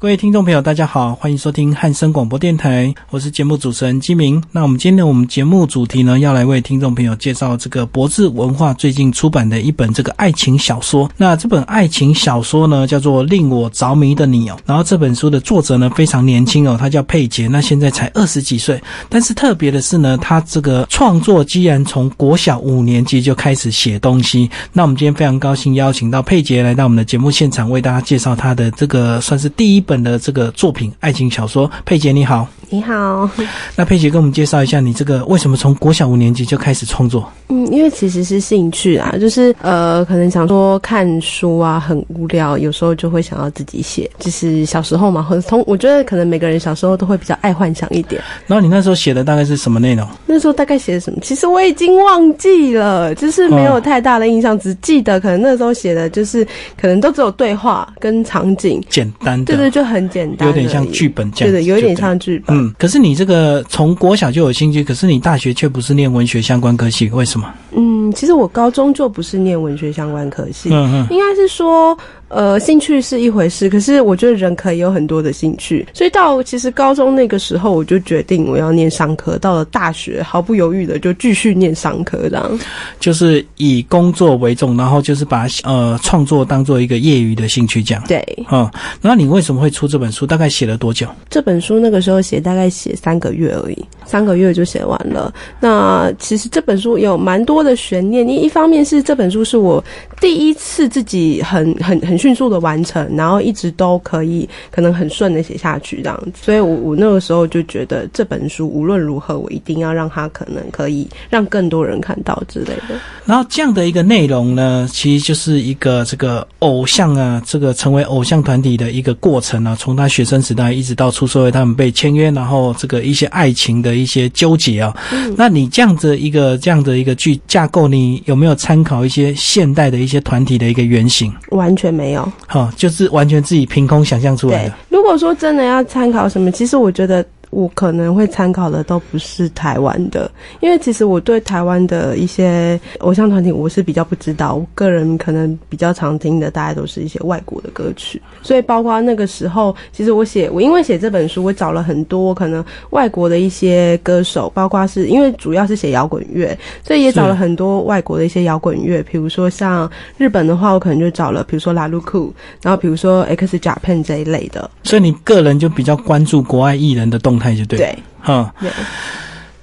各位听众朋友，大家好，欢迎收听汉声广播电台，我是节目主持人基明。那我们今天我们节目主题呢，要来为听众朋友介绍这个博智文化最近出版的一本这个爱情小说。那这本爱情小说呢，叫做《令我着迷的你》哦。然后这本书的作者呢，非常年轻哦，他叫佩杰，那现在才二十几岁。但是特别的是呢，他这个创作既然从国小五年级就开始写东西。那我们今天非常高兴邀请到佩杰来到我们的节目现场，为大家介绍他的这个算是第一。本的这个作品爱情小说，佩姐你好，你好。那佩姐跟我们介绍一下，你这个为什么从国小五年级就开始创作？嗯，因为其实是兴趣啊，就是呃，可能想说看书啊很无聊，有时候就会想要自己写。就是小时候嘛，或者从我觉得可能每个人小时候都会比较爱幻想一点。然后你那时候写的大概是什么内容？那时候大概写的什么？其实我已经忘记了，就是没有太大的印象，只记得可能那时候写的就是可能都只有对话跟场景，简单的，对对，就很简单，有点像剧本这样，对的，有点像剧本。嗯，可是你这个从国小就有兴趣，可是你大学却不是念文学相关科系，为什么？嗯，其实我高中就不是念文学相关科系，嗯嗯，应该是说。呃，兴趣是一回事，可是我觉得人可以有很多的兴趣，所以到其实高中那个时候，我就决定我要念商科。到了大学，毫不犹豫的就继续念商科，这样。就是以工作为重，然后就是把呃创作当做一个业余的兴趣这样。对，嗯，那你为什么会出这本书？大概写了多久？这本书那个时候写大概写三个月而已，三个月就写完了。那其实这本书有蛮多的悬念，你一方面是这本书是我第一次自己很很很。迅速的完成，然后一直都可以，可能很顺的写下去这样子。所以，我我那个时候就觉得这本书无论如何，我一定要让它可能可以让更多人看到之类的。然后，这样的一个内容呢，其实就是一个这个偶像啊，这个成为偶像团体的一个过程啊，从他学生时代一直到出社会，他们被签约，然后这个一些爱情的一些纠结啊。那你这样的一个这样的一个剧架构，你有没有参考一些现代的一些团体的一个原型？完全没有。没有，好，就是完全自己凭空想象出来的。如果说真的要参考什么，其实我觉得。我可能会参考的都不是台湾的，因为其实我对台湾的一些偶像团体我是比较不知道。我个人可能比较常听的，大概都是一些外国的歌曲。所以包括那个时候，其实我写我因为写这本书，我找了很多可能外国的一些歌手，包括是因为主要是写摇滚乐，所以也找了很多外国的一些摇滚乐。比如说像日本的话，我可能就找了，比如说拉鲁库，然后比如说 X Japan 这一类的。所以你个人就比较关注国外艺人的动。态就对，对，哈，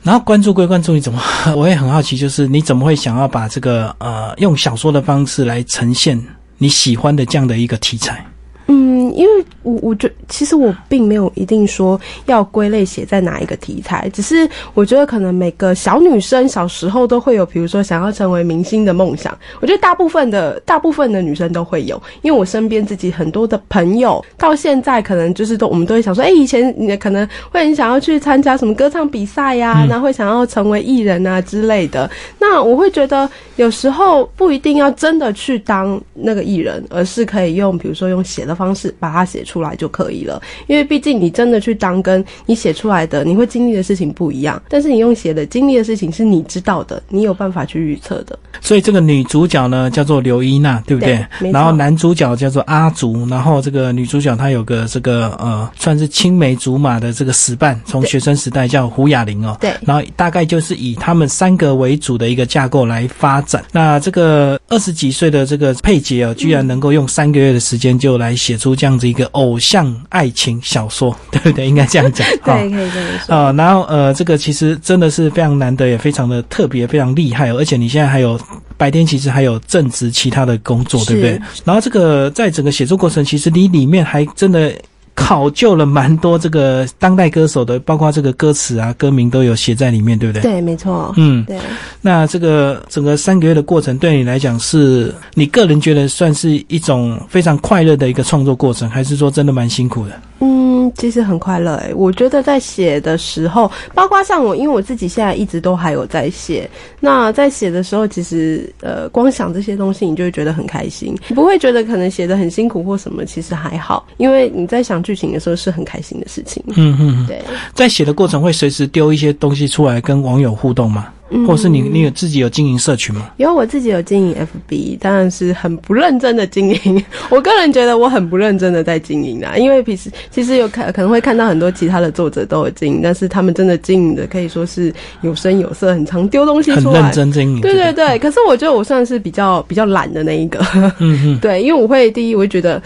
然后关注归关注，你怎么？我也很好奇，就是你怎么会想要把这个呃，用小说的方式来呈现你喜欢的这样的一个题材？嗯，因为。我我觉其实我并没有一定说要归类写在哪一个题材，只是我觉得可能每个小女生小时候都会有，比如说想要成为明星的梦想。我觉得大部分的大部分的女生都会有，因为我身边自己很多的朋友到现在可能就是都我们都会想说，哎，以前你可能会很想要去参加什么歌唱比赛呀，然后会想要成为艺人啊之类的。那我会觉得有时候不一定要真的去当那个艺人，而是可以用比如说用写的方式把它写出。来就可以了，因为毕竟你真的去当，跟你写出来的，你会经历的事情不一样。但是你用写的经历的事情是你知道的，你有办法去预测的。所以这个女主角呢叫做刘一娜，对不对？然后男主角叫做阿竹，然后这个女主角她有个这个呃，算是青梅竹马的这个死伴，从学生时代叫胡雅玲哦。对。然后大概就是以他们三个为主的一个架构来发展。那这个二十几岁的这个佩杰哦，居然能够用三个月的时间就来写出这样子一个偶。像爱情小说，对不对？应该这样讲。对，可以这么说。啊，然后呃，这个其实真的是非常难得，也非常的特别，非常厉害。而且你现在还有白天，其实还有正职其他的工作，对不对？然后这个在整个写作过程，其实你里面还真的。考究了蛮多这个当代歌手的，包括这个歌词啊、歌名都有写在里面，对不对？对，没错。嗯，对。那这个整个三个月的过程，对你来讲，是你个人觉得算是一种非常快乐的一个创作过程，还是说真的蛮辛苦的？嗯，其实很快乐诶。我觉得在写的时候，包括像我，因为我自己现在一直都还有在写。那在写的时候，其实呃，光想这些东西，你就会觉得很开心，你不会觉得可能写的很辛苦或什么。其实还好，因为你在想剧情的时候是很开心的事情。嗯嗯，对。在写的过程会随时丢一些东西出来跟网友互动吗？或者是你你有自己有经营社群吗？有，我自己有经营 FB，当然是很不认真的经营。我个人觉得我很不认真的在经营啊，因为平时其实有看可能会看到很多其他的作者都有经营，但是他们真的经营的可以说是有声有色，很常丢东西出来，很认真经营。对对对，可是我觉得我算是比较比较懒的那一个。嗯嗯，对，因为我会第一，我会觉得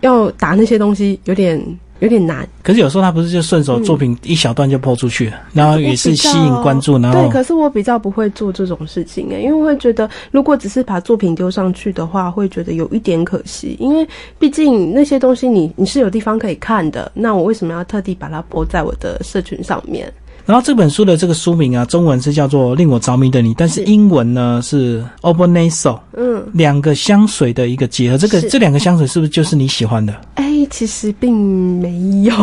要打那些东西有点。有点难，可是有时候他不是就顺手作品一小段就抛出去了，然后也是吸引关注，然后对，可是我比较不会做这种事情诶，因为会觉得如果只是把作品丢上去的话，会觉得有一点可惜，因为毕竟那些东西你你是有地方可以看的，那我为什么要特地把它播在我的社群上面？然后这本书的这个书名啊，中文是叫做《令我着迷的你》，但是英文呢是 Obonaso，嗯，两个香水的一个结合。这个这两个香水是不是就是你喜欢的？哎，其实并没有。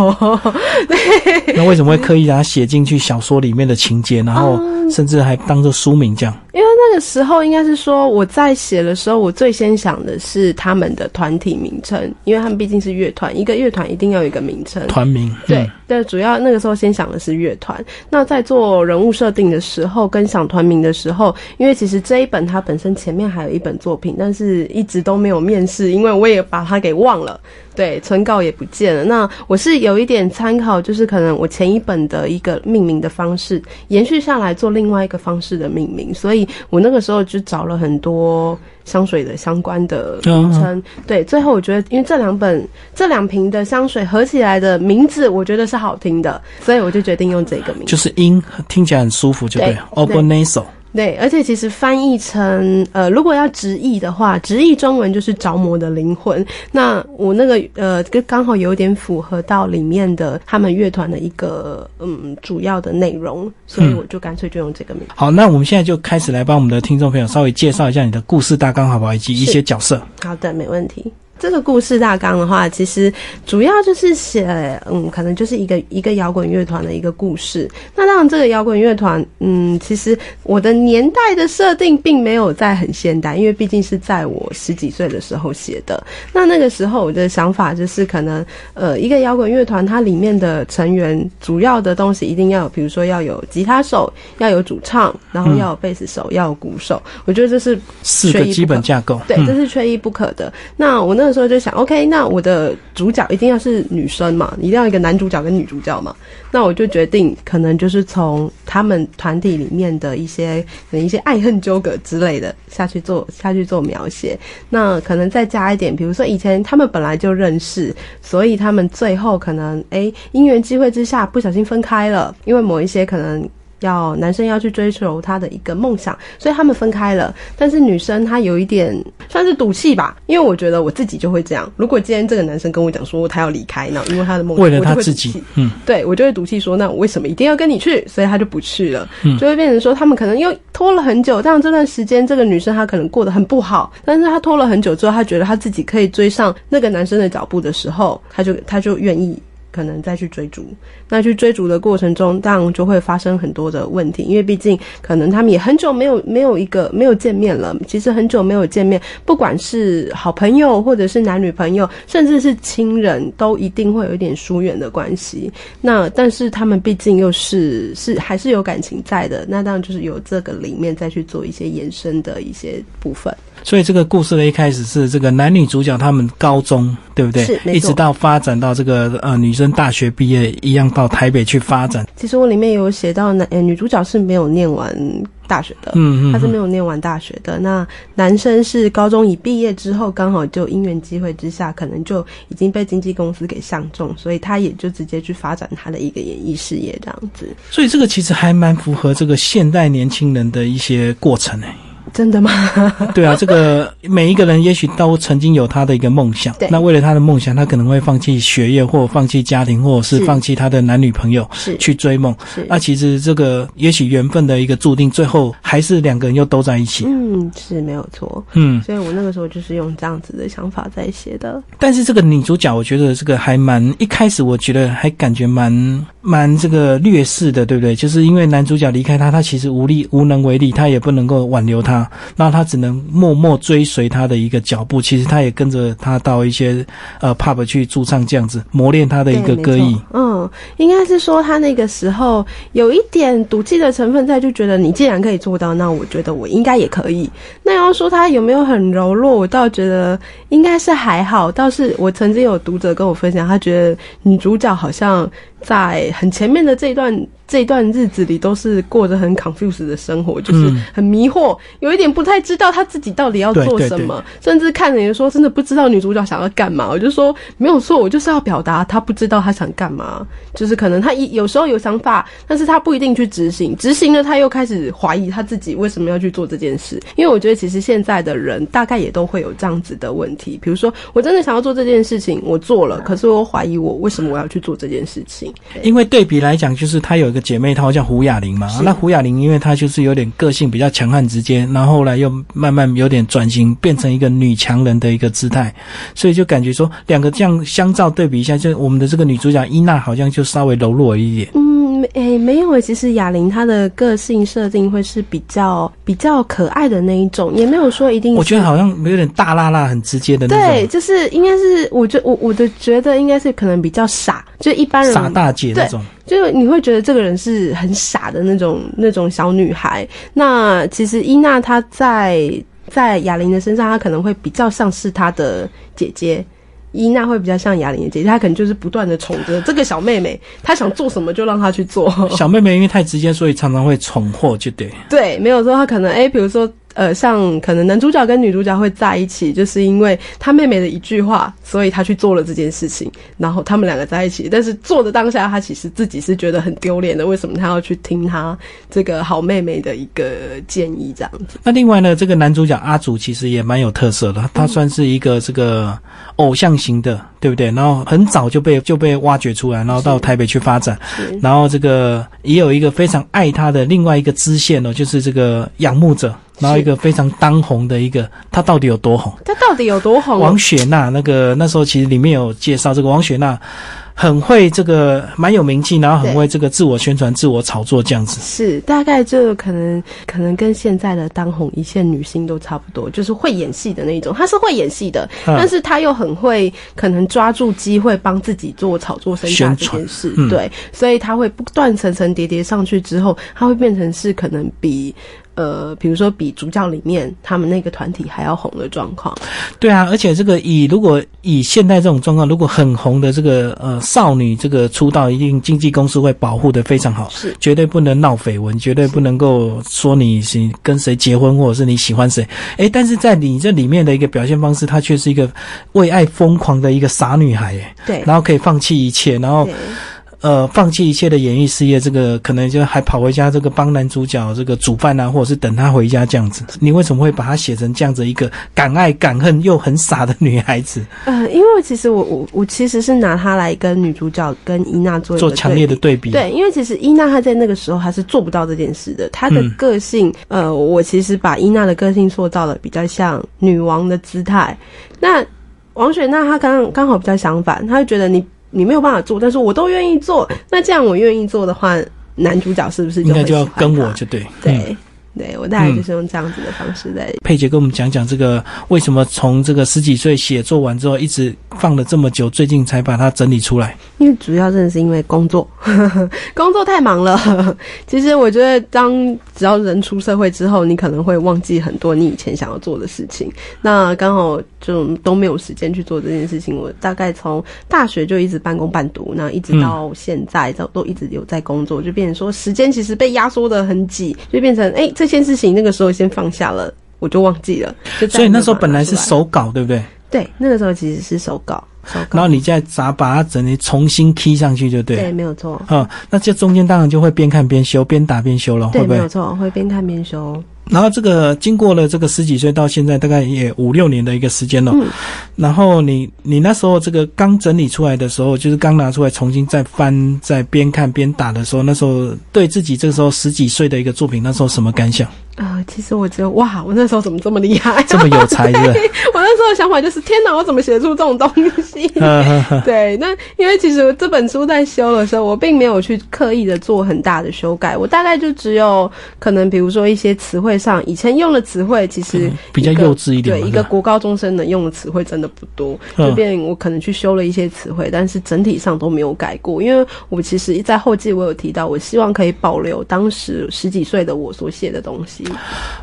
那为什么会刻意把它写进去小说里面的情节，然后甚至还当做书名这样？因为那个时候应该是说我在写的时候，我最先想的是他们的团体名称，因为他们毕竟是乐团，一个乐团一定要有一个名称。团名对，对，主要那个时候先想的是乐团。那在做人物设定的时候，跟想团名的时候，因为其实这一本它本身前面还有一本作品，但是一直都没有面试，因为我也把它给忘了。对，存稿也不见了。那我是有一点参考，就是可能我前一本的一个命名的方式延续下来做另外一个方式的命名，所以我那个时候就找了很多香水的相关的名称。对，最后我觉得，因为这两本这两瓶的香水合起来的名字，我觉得是好听的，所以我就决定用这个名，就是音听起来很舒服，就对 o b o n a s o 对，而且其实翻译成呃，如果要直译的话，直译中文就是着魔的灵魂。那我那个呃，跟刚好有点符合到里面的他们乐团的一个嗯主要的内容，所以我就干脆就用这个名。好，那我们现在就开始来帮我们的听众朋友稍微介绍一下你的故事大纲，好不好？以及一些角色。好的，没问题。这个故事大纲的话，其实主要就是写，嗯，可能就是一个一个摇滚乐团的一个故事。那当然，这个摇滚乐团，嗯，其实我的年代的设定并没有在很现代，因为毕竟是在我十几岁的时候写的。那那个时候我的想法就是，可能呃，一个摇滚乐团它里面的成员主要的东西一定要有，比如说要有吉他手，要有主唱，然后要有贝斯手，要有鼓手。我觉得这是四个基本架构，对，这是缺一不可的。那我那。那时候就想，OK，那我的主角一定要是女生嘛，一定要一个男主角跟女主角嘛。那我就决定，可能就是从他们团体里面的一些，可能一些爱恨纠葛之类的下去做下去做描写。那可能再加一点，比如说以前他们本来就认识，所以他们最后可能哎因缘机会之下不小心分开了，因为某一些可能。要男生要去追求他的一个梦想，所以他们分开了。但是女生她有一点算是赌气吧，因为我觉得我自己就会这样。如果今天这个男生跟我讲说他要离开，那因为他的梦，为了他自己，嗯，对我就会赌气说，那我为什么一定要跟你去？所以他就不去了，就会变成说他们可能又拖了很久。但这段时间，这个女生她可能过得很不好，但是她拖了很久之后，她觉得她自己可以追上那个男生的脚步的时候，她就她就愿意。可能再去追逐，那去追逐的过程中，当然就会发生很多的问题，因为毕竟可能他们也很久没有没有一个没有见面了。其实很久没有见面，不管是好朋友，或者是男女朋友，甚至是亲人都一定会有一点疏远的关系。那但是他们毕竟又是是还是有感情在的，那当然就是有这个里面再去做一些延伸的一些部分。所以这个故事的一开始是这个男女主角他们高中，对不对？是，一直到发展到这个呃女生大学毕业一样到台北去发展。其实我里面有写到男女主角是没有念完大学的，嗯嗯，他是没有念完大学的。那男生是高中一毕业之后，刚好就因缘机会之下，可能就已经被经纪公司给相中，所以他也就直接去发展他的一个演艺事业这样子。所以这个其实还蛮符合这个现代年轻人的一些过程诶。真的吗？对啊，这个每一个人也许都曾经有他的一个梦想。那为了他的梦想，他可能会放弃学业，或放弃家庭，或者是放弃他的男女朋友，是去追梦。是那其实这个也许缘分的一个注定，最后还是两个人又都在一起。嗯，是没有错。嗯，所以我那个时候就是用这样子的想法在写的。但是这个女主角，我觉得这个还蛮一开始，我觉得还感觉蛮蛮这个劣势的，对不对？就是因为男主角离开她，她其实无力无能为力，她也不能够挽留他。那他只能默默追随他的一个脚步，其实他也跟着他到一些呃 pub 去驻唱，这样子磨练他的一个歌艺。嗯。嗯，应该是说他那个时候有一点赌气的成分在，就觉得你既然可以做到，那我觉得我应该也可以。那要说他有没有很柔弱，我倒觉得应该是还好。倒是我曾经有读者跟我分享，他觉得女主角好像在很前面的这一段。这段日子里都是过着很 confused 的生活，就是很迷惑，有一点不太知道他自己到底要做什么，甚至看人说真的不知道女主角想要干嘛。我就说没有错，我就是要表达他不知道他想干嘛，就是可能他一有时候有想法，但是他不一定去执行，执行了他又开始怀疑他自己为什么要去做这件事。因为我觉得其实现在的人大概也都会有这样子的问题，比如说我真的想要做这件事情，我做了，可是我怀疑我为什么我要去做这件事情。因为对比来讲，就是他有一个。姐妹淘叫胡雅玲嘛，那胡雅玲因为她就是有点个性比较强悍直接，然后后来又慢慢有点转型，变成一个女强人的一个姿态，所以就感觉说两个这样相照对比一下，就我们的这个女主角伊娜好像就稍微柔弱一点。嗯，诶，没有诶，其实哑铃她的个性设定会是比较比较可爱的那一种，也没有说一定。我觉得好像有点大辣辣、很直接的那种。对，就是应该是，我觉我我的觉得应该是可能比较傻，就一般人傻大姐那种。就你会觉得这个人是很傻的那种那种小女孩。那其实伊娜她在在哑铃的身上，她可能会比较像是她的姐姐。伊娜会比较像雅玲的姐姐，她可能就是不断的宠着这个小妹妹，她想做什么就让她去做。小妹妹因为太直接，所以常常会宠祸，就对。对，没有说她可能哎，比如说。呃，像可能男主角跟女主角会在一起，就是因为他妹妹的一句话，所以他去做了这件事情，然后他们两个在一起。但是做的当下，他其实自己是觉得很丢脸的。为什么他要去听他这个好妹妹的一个建议这样子？那另外呢，这个男主角阿祖其实也蛮有特色的，他算是一个这个偶像型的，对不对？然后很早就被就被挖掘出来，然后到台北去发展。然后这个也有一个非常爱他的另外一个支线哦，就是这个仰慕者。然后一个非常当红的一个，他到底有多红？他到底有多红？王雪娜那个那时候其实里面有介绍，这个王雪娜很会这个蛮有名气，然后很会这个自我宣传、自我炒作这样子。是大概就可能可能跟现在的当红一线女星都差不多，就是会演戏的那种。她是会演戏的，但是她又很会可能抓住机会帮自己做炒作身价这件事。对，所以她会不断层层叠叠上去之后，她会变成是可能比。呃，比如说比主教里面他们那个团体还要红的状况，对啊，而且这个以如果以现在这种状况，如果很红的这个呃少女这个出道，一定经纪公司会保护的非常好，是。绝对不能闹绯闻，绝对不能够说你是跟谁结婚或者是你喜欢谁，哎，但是在你这里面的一个表现方式，她却是一个为爱疯狂的一个傻女孩，哎，对，然后可以放弃一切，然后。呃，放弃一切的演艺事业，这个可能就还跑回家，这个帮男主角这个煮饭啊，或者是等他回家这样子。你为什么会把他写成这样子一个敢爱敢恨又很傻的女孩子？呃，因为其实我我我其实是拿她来跟女主角跟伊娜做做强烈的对比。对，因为其实伊娜她在那个时候她是做不到这件事的。她的个性，呃，我其实把伊娜的个性塑造的比较像女王的姿态。那王雪娜她刚刚好比较相反，她就觉得你。你没有办法做，但是我都愿意做。那这样我愿意做的话，男主角是不是应该就要跟我就对？对。对我大概就是用这样子的方式在。佩姐跟我们讲讲这个为什么从这个十几岁写作完之后，一直放了这么久，最近才把它整理出来。因为主要真的是因为工作，工作太忙了。其实我觉得，当只要人出社会之后，你可能会忘记很多你以前想要做的事情。那刚好就都没有时间去做这件事情。我大概从大学就一直半工半读，那一直到现在都都一直有在工作，就变成说时间其实被压缩的很挤，就变成哎这。件事情那个时候先放下了，我就忘记了。所以那时候本来是手稿，对不对？对，那个时候其实是手稿，手稿。然后你再咋把它整理重新 key 上去就对。对，没有错。嗯，那这中间当然就会边看边修，边打边修了，会不会？没有错，会边看边修。然后这个经过了这个十几岁到现在，大概也五六年的一个时间了。嗯。然后你你那时候这个刚整理出来的时候，就是刚拿出来重新再翻，再边看边打的时候，那时候对自己这个时候十几岁的一个作品，那时候什么感想？呃，其实我觉得哇，我那时候怎么这么厉害，这么有才，是不是？我那时候的想法就是，天哪，我怎么写出这种东西？对，那因为其实这本书在修的时候，我并没有去刻意的做很大的修改，我大概就只有可能比如说一些词汇上，以前用的词汇其实比较幼稚一点，对，一个国高中生能用的词汇真的不多，就变我可能去修了一些词汇，但是整体上都没有改过，因为我其实在后记我有提到，我希望可以保留当时十几岁的我所写的东西。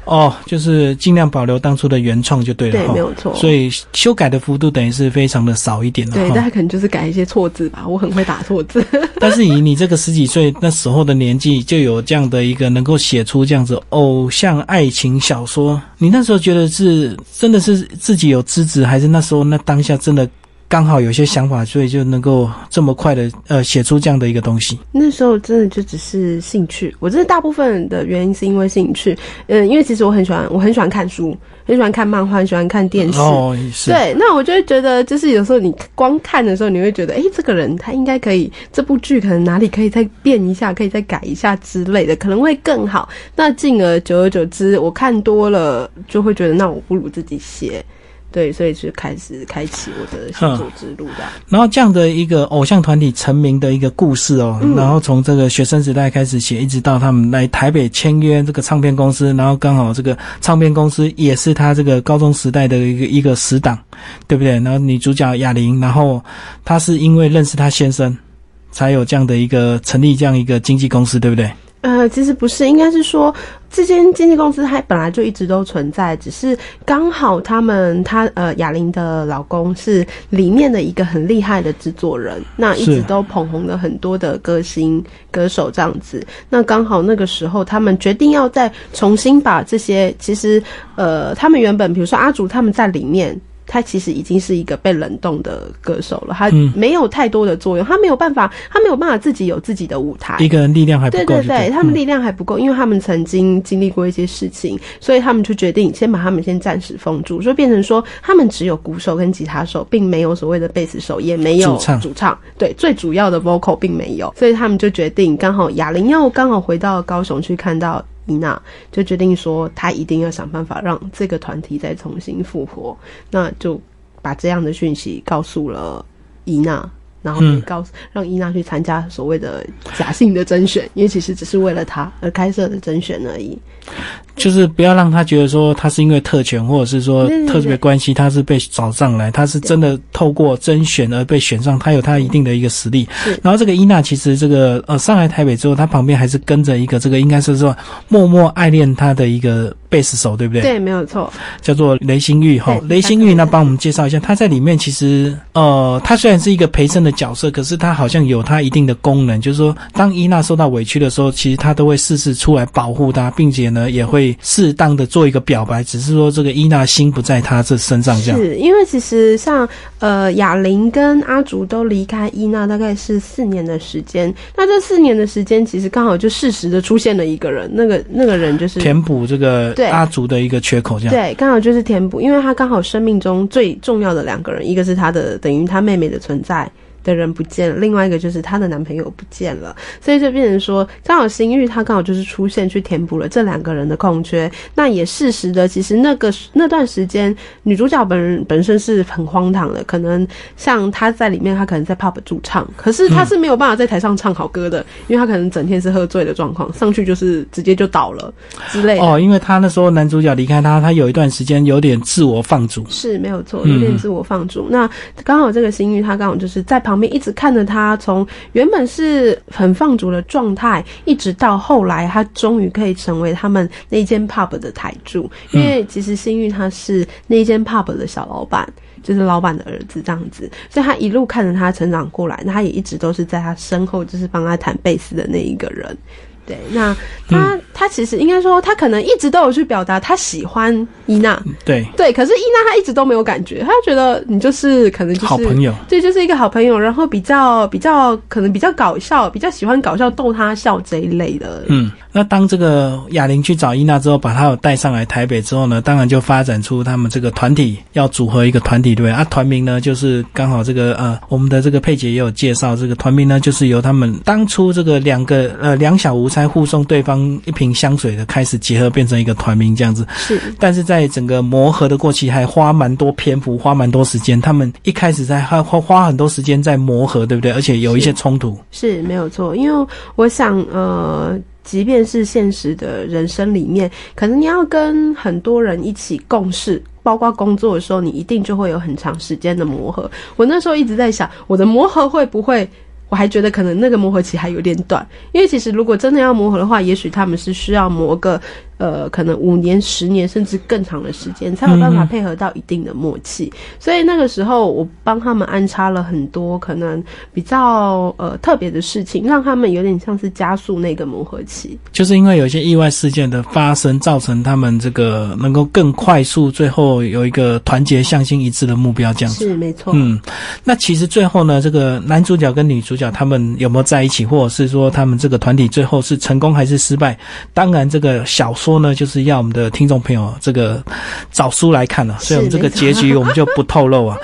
哦，就是尽量保留当初的原创就对了，对，没有错。所以修改的幅度等于是非常的少一点了。对，大家可能就是改一些错字吧，我很会打错字。但是以你这个十几岁那时候的年纪，就有这样的一个能够写出这样子偶像爱情小说，你那时候觉得是真的是自己有资质，还是那时候那当下真的？刚好有些想法，所以就能够这么快的呃写出这样的一个东西。那时候真的就只是兴趣，我真的大部分的原因是因为兴趣。嗯，因为其实我很喜欢，我很喜欢看书，很喜欢看漫画，很喜欢看电视。哦，是。对，那我就会觉得，就是有时候你光看的时候，你会觉得，哎，这个人他应该可以，这部剧可能哪里可以再变一下，可以再改一下之类的，可能会更好。那进而久而久之，我看多了，就会觉得，那我不如自己写。对，所以就开始开启我的写作之路的。然后这样的一个偶像团体成名的一个故事哦，然后从这个学生时代开始写，一直到他们来台北签约这个唱片公司，然后刚好这个唱片公司也是他这个高中时代的一个一个死党，对不对？然后女主角哑玲，然后她是因为认识她先生，才有这样的一个成立这样一个经纪公司，对不对？呃，其实不是，应该是说这间经纪公司它本来就一直都存在，只是刚好他们他呃哑铃的老公是里面的一个很厉害的制作人，那一直都捧红了很多的歌星歌手这样子。那刚好那个时候他们决定要再重新把这些，其实呃他们原本比如说阿竹他们在里面。他其实已经是一个被冷冻的歌手了，他没有太多的作用，他没有办法，他没有办法自己有自己的舞台，一个人力量还不够。对对对，他们力量还不够，因为他们曾经经历过一些事情，所以他们就决定先把他们先暂时封住，所以变成说他们只有鼓手跟吉他手，并没有所谓的贝斯手，也没有主唱。主唱对，最主要的 vocal 并没有，所以他们就决定刚好哑铃又刚好回到高雄去看到。伊娜就决定说，他一定要想办法让这个团体再重新复活，那就把这样的讯息告诉了伊娜。然后告诉让伊娜去参加所谓的假性的甄选，因为其实只是为了他而开设的甄选而已。就是不要让他觉得说他是因为特权或者是说特别关系，他是被找上来，他是真的透过甄选而被选上，他有他一定的一个实力。然后这个伊娜其实这个呃上来台北之后，他旁边还是跟着一个这个应该是说默默爱恋他的一个贝斯手，对不对？对，没有错，叫做雷星玉哈。雷星玉那，帮我们介绍一下，他在里面其实呃，他虽然是一个陪衬的。角色，可是他好像有他一定的功能，就是说，当伊娜受到委屈的时候，其实他都会适时出来保护她，并且呢，也会适当的做一个表白，只是说这个伊娜心不在他这身上，这样。是因为其实像呃哑玲跟阿竹都离开伊娜大概是四年的时间，那这四年的时间其实刚好就适时的出现了一个人，那个那个人就是填补这个阿竹的一个缺口，这样。对，刚好就是填补，因为他刚好生命中最重要的两个人，一个是他的等于他妹妹的存在。的人不见了，另外一个就是她的男朋友不见了，所以就变成说，刚好新玉她刚好就是出现去填补了这两个人的空缺。那也事实的，其实那个那段时间，女主角本人本身是很荒唐的，可能像她在里面，她可能在 pub 驻唱，可是她是没有办法在台上唱好歌的，因为她可能整天是喝醉的状况，上去就是直接就倒了之类。哦，因为她那时候男主角离开她，她有一段时间有点自我放逐，是没有错，有点自我放逐。那刚好这个新玉她刚好就是在旁。面一直看着他，从原本是很放逐的状态，一直到后来，他终于可以成为他们那间 pub 的台柱。因为其实幸运他是那间 pub 的小老板，就是老板的儿子这样子，所以他一路看着他成长过来，那他也一直都是在他身后，就是帮他弹贝斯的那一个人。对，那他他其实应该说，他可能一直都有去表达他喜欢伊娜。对对，可是伊娜她一直都没有感觉，她觉得你就是可能就是好朋友，对，就是一个好朋友，然后比较比较可能比较搞笑，比较喜欢搞笑逗他笑这一类的。嗯，那当这个哑铃去找伊娜之后，把她带上来台北之后呢，当然就发展出他们这个团体要组合一个团体，对不对？啊，团名呢就是刚好这个呃，我们的这个佩姐也有介绍，这个团名呢就是由他们当初这个两个呃两小无。猜护送对方一瓶香水的开始结合，变成一个团名这样子。是，但是在整个磨合的过程，还花蛮多篇幅，花蛮多时间。他们一开始在花花花很多时间在磨合，对不对？而且有一些冲突。是没有错，因为我想，呃，即便是现实的人生里面，可能你要跟很多人一起共事，包括工作的时候，你一定就会有很长时间的磨合。我那时候一直在想，我的磨合会不会？我还觉得可能那个磨合期还有点短，因为其实如果真的要磨合的话，也许他们是需要磨个。呃，可能五年、十年甚至更长的时间，才有办法配合到一定的默契。所以那个时候，我帮他们安插了很多可能比较呃特别的事情，让他们有点像是加速那个磨合期。就是因为有一些意外事件的发生，造成他们这个能够更快速，最后有一个团结、向心一致的目标，这样子是没错。嗯，那其实最后呢，这个男主角跟女主角他们有没有在一起，或者是说他们这个团体最后是成功还是失败？当然，这个小。说呢，就是要我们的听众朋友这个找书来看了，所以我们这个结局我们就不透露啊。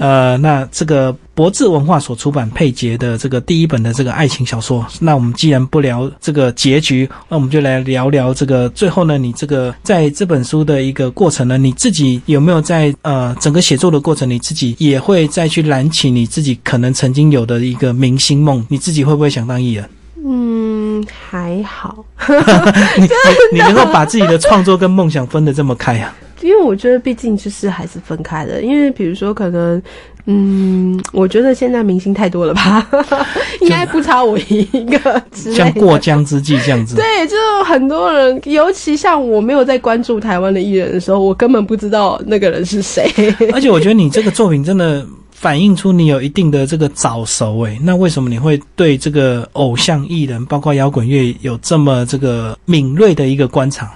呃，那这个博智文化所出版配结的这个第一本的这个爱情小说，那我们既然不聊这个结局，那我们就来聊聊这个最后呢，你这个在这本书的一个过程呢，你自己有没有在呃整个写作的过程，你自己也会再去燃起你自己可能曾经有的一个明星梦？你自己会不会想当艺人？嗯，还好。你你能够把自己的创作跟梦想分得这么开啊？因为我觉得，毕竟就是还是分开的。因为比如说，可能，嗯，我觉得现在明星太多了吧，应该不差我一个。像过江之鲫这样子。对，就很多人，尤其像我没有在关注台湾的艺人的时候，我根本不知道那个人是谁。而且我觉得你这个作品真的。反映出你有一定的这个早熟诶，那为什么你会对这个偶像艺人，包括摇滚乐有这么这个敏锐的一个观察？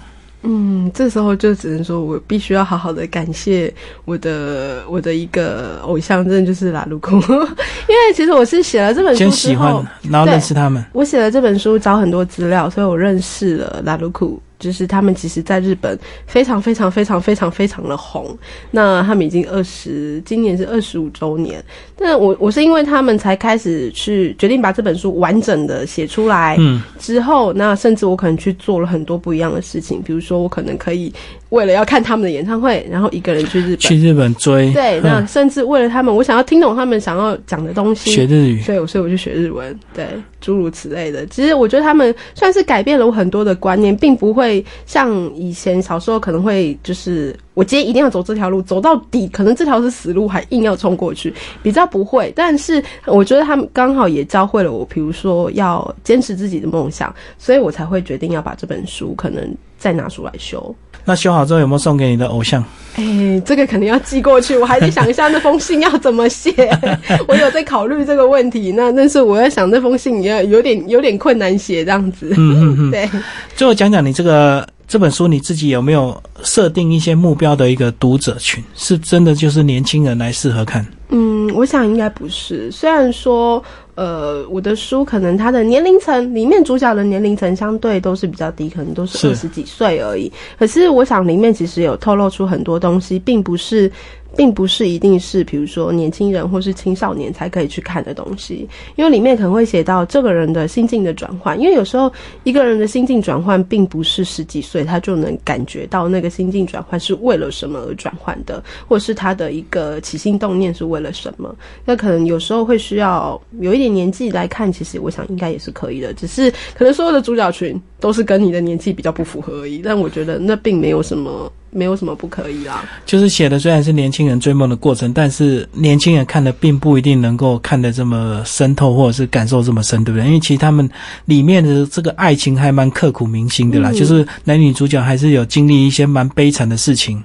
嗯，这时候就只能说我必须要好好的感谢我的我的一个偶像，真的就是拉鲁库，因为其实我是写了这本书之后，然后认识他们。我写了这本书，找很多资料，所以我认识了拉鲁库。就是他们其实在日本非常非常非常非常非常的红，那他们已经二十，今年是二十五周年。但我我是因为他们才开始去决定把这本书完整的写出来，嗯，之后那甚至我可能去做了很多不一样的事情，比如说我可能可以。为了要看他们的演唱会，然后一个人去日本，去日本追。对，那甚至为了他们，我想要听懂他们想要讲的东西，学日语。所以，所以我去学日文。对，诸如此类的。其实我觉得他们算是改变了我很多的观念，并不会像以前小时候可能会就是我今天一定要走这条路，走到底，可能这条是死路，还硬要冲过去，比较不会。但是我觉得他们刚好也教会了我，比如说要坚持自己的梦想，所以我才会决定要把这本书可能再拿出来修。那修好之后有没有送给你的偶像？哎，这个肯定要寄过去。我还得想一下那封信要怎么写，我有在考虑这个问题。那但是我在想那封信也有点有点困难写这样子。嗯嗯嗯，对。最后讲讲你这个这本书，你自己有没有设定一些目标的一个读者群？是真的就是年轻人来适合看？嗯，我想应该不是。虽然说。呃，我的书可能它的年龄层里面主角的年龄层相对都是比较低，可能都是二十几岁而已。可是我想里面其实有透露出很多东西，并不是。并不是一定是，比如说年轻人或是青少年才可以去看的东西，因为里面可能会写到这个人的心境的转换。因为有时候一个人的心境转换，并不是十几岁他就能感觉到那个心境转换是为了什么而转换的，或是他的一个起心动念是为了什么。那可能有时候会需要有一点年纪来看，其实我想应该也是可以的。只是可能所有的主角群都是跟你的年纪比较不符合而已。但我觉得那并没有什么。没有什么不可以啦。就是写的虽然是年轻人追梦的过程，但是年轻人看的并不一定能够看得这么深透，或者是感受这么深，对不对？因为其实他们里面的这个爱情还蛮刻骨铭心的啦，就是男女主角还是有经历一些蛮悲惨的事情。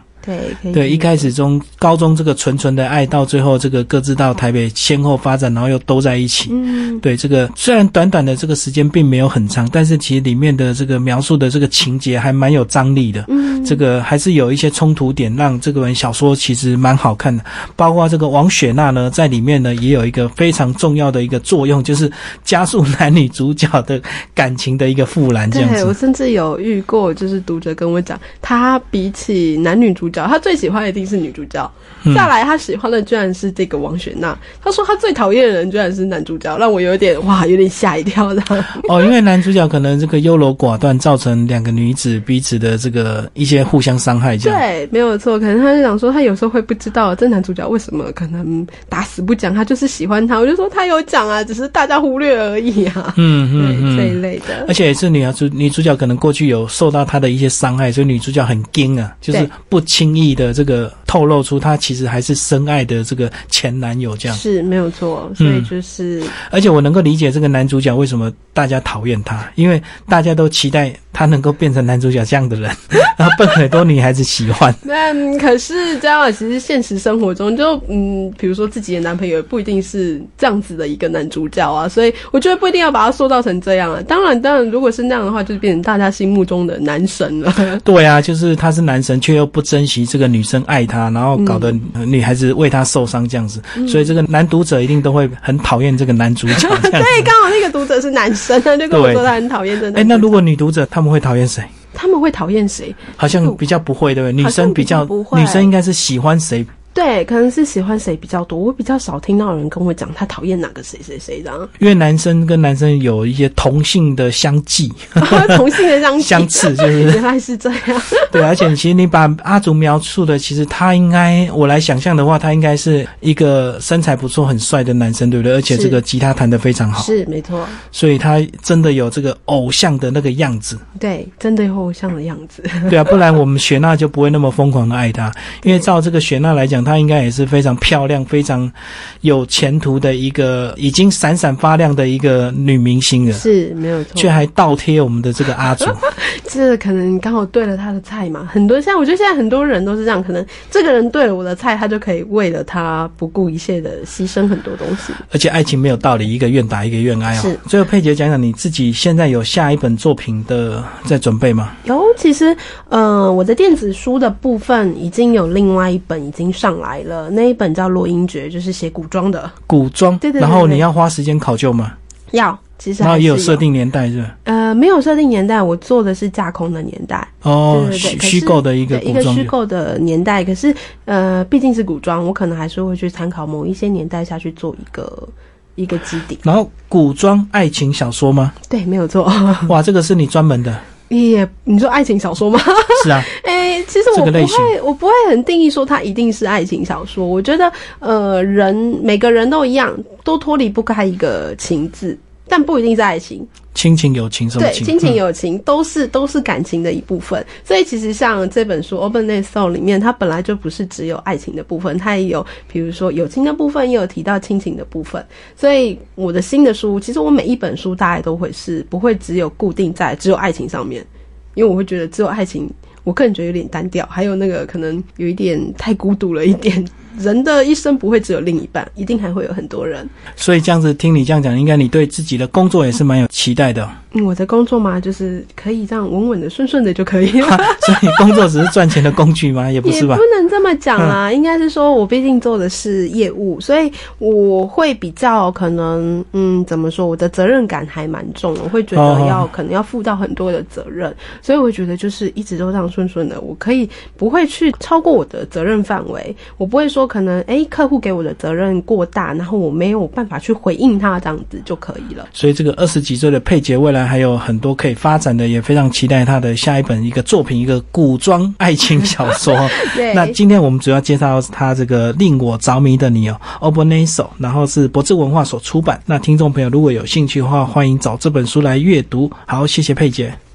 对对，一开始中高中这个纯纯的爱，到最后这个各自到台北先后发展，然后又都在一起。嗯，对，这个虽然短短的这个时间并没有很长，但是其实里面的这个描述的这个情节还蛮有张力的。嗯，这个还是有一些冲突点，让这个本小说其实蛮好看的。包括这个王雪娜呢，在里面呢也有一个非常重要的一个作用，就是加速男女主角的感情的一个复燃。这样子，我甚至有遇过，就是读者跟我讲，他比起男女主角。角，他最喜欢的一定是女主角。嗯再来，他喜欢的居然是这个王雪娜。他说他最讨厌的人居然是男主角，让我有点哇，有点吓一跳的。哦，因为男主角可能这个优柔寡断，造成两个女子彼此的这个一些互相伤害，这样。对，没有错。可能他就想说，他有时候会不知道这男主角为什么可能打死不讲，他就是喜欢他。我就说他有讲啊，只是大家忽略而已啊。嗯对，嗯这一嗯。类的而。且也是女主女主角可能过去有受到他的一些伤害，所以女主角很惊啊，就是对不轻易的这个透露出她其实还是深爱的这个前男友这样。是没有错，所以嗯就是、而且我能够理解这个男主角为什么大家讨厌他，因为大家都期待他能够变成男主角这样的人，然后被很多女孩子喜欢。那可是这样啊，其实现实生活中就嗯，比如说自己的男朋友不一定是这样子的一个男主角啊，所以我觉得不一定要把他塑造成这样啊。当然，当然，如果是那样的话，就是变成大家心目中的男神了。对啊，就是他是男神，却又不珍惜这个女生爱他，然后搞得呃女孩子为他受伤这样子，所以这个男读者一定都会很讨厌这个男主角。对，刚好那个读者是男生，他就跟我说他很讨厌这男哎，那如果女读者他们会讨厌谁？他们会讨厌谁？好像比较不会，对不对？女生比较好像比较不会女生应该是喜欢谁？对，可能是喜欢谁比较多。我比较少听到有人跟我讲他讨厌哪个谁谁谁这样。因为男生跟男生有一些同性的相忌、同性的相相斥，就是原来是这样。对，而且其实你把阿祖描述的，其实他应该，我来想象的话，他应该是一个身材不错、很帅的男生，对不对？而且这个吉他弹得非常好，是没错，所以他真的有这个偶像的那个样子。对，真的有偶像的样子。对啊，不然我们雪娜就不会那么疯狂的爱他。因为照这个雪娜来讲，她应该也是非常漂亮、非常有前途的一个，已经闪闪发亮的一个女明星了，是没有错却，还倒贴我们的这个阿祖。这可能刚好对了他的菜嘛。很多现在我觉得现在很多人都是这样，可能这个人对了我的菜，他就可以为了他不顾一切的牺牲很多东西。而且爱情没有道理，一个愿打一个愿挨哦是。最后佩姐讲讲你自己现在有下一本作品的在准备吗？有，其实呃，我的电子书的部分已经有另外一本已经上来了，那一本叫《罗英诀》，就是写古装的。古装，对对对对然后你要花时间考究吗？要，其实然后还有也有设定年代是吧？呃，没有设定年代，我做的是架空的年代。哦，对对对，虚虚构的一个对一个。虚构的年代，可是呃，毕竟是古装，我可能还是会去参考某一些年代下去做一个一个基底。然后古装爱情小说吗？对，没有错。哇，这个是你专门的，也你说爱情小说吗？是啊，哎、其实我不会，我不会很定义说它一定是爱情小说。我觉得，呃，人每个人都一样，都脱离不开一个情字，但不一定是爱情。亲情、友情什么对，情？亲情、嗯友情都是都是感情的一部分。所以其实像这本书《Open Net Soul》里面，它本来就不是只有爱情的部分，它也有比如说友情的部分，也有提到亲情的部分。所以我的新的书，其实我每一本书大概都会是不会只有固定在只有爱情上面，因为我会觉得只有爱情。我个人觉得有点单调，还有那个可能有一点太孤独了一点。人的一生不会只有另一半，一定还会有很多人。所以这样子听你这样讲，应该你对自己的工作也是蛮有期待的哦。嗯，我的工作嘛，就是可以这样稳稳的、顺顺的就可以了。所以工作只是赚钱的工具吗？也不是吧也不？能这么讲啦，应该是说我毕竟做的是业务，所以我会比较可能，嗯，怎么说，我的责任感还蛮重，我会觉哦得要、可能要负到很多的责任，所以我觉得就是一直都这样顺顺的，我可以不会去超过我的责任范围，我不会说可能诶客户给我的责任过大，然后我没有办法去回应他这样子就可以了。所以这个二十几岁的佩姐，未来还有很多可以发展的，也非常期待他的下一本一个作品，一个古装爱情小说。对，那今天我们主要介绍他这个令我着迷的你哦 o b o n a s o 然后是博智文化所出版。那听众朋友如果有兴趣的话，欢迎找这本书来阅读。好，谢谢佩姐。